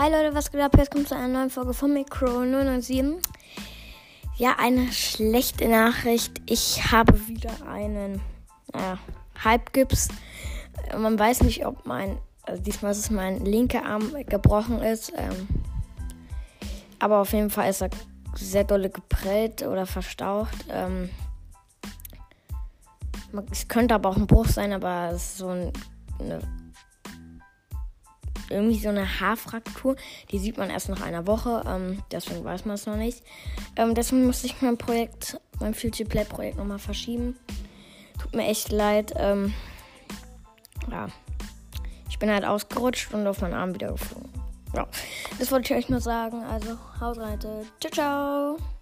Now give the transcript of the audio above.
Hi Leute, was geht ab? Jetzt kommt zu einer neuen Folge von Micro 097. Ja, eine schlechte Nachricht. Ich habe wieder einen naja, Halbgips. Man weiß nicht, ob mein, also diesmal ist es mein linker Arm gebrochen ist. Ähm, aber auf jeden Fall ist er sehr dolle geprellt oder verstaucht. Ähm, es könnte aber auch ein Bruch sein, aber es ist so ein, eine irgendwie so eine Haarfraktur. Die sieht man erst nach einer Woche, ähm, deswegen weiß man es noch nicht. Ähm, deswegen musste ich mein Projekt, mein Future Play Projekt nochmal verschieben. Tut mir echt leid. Ähm, ja, ich bin halt ausgerutscht und auf meinen Arm wieder geflogen. Ja, das wollte ich euch nur sagen. Also haut rein. Ciao, ciao.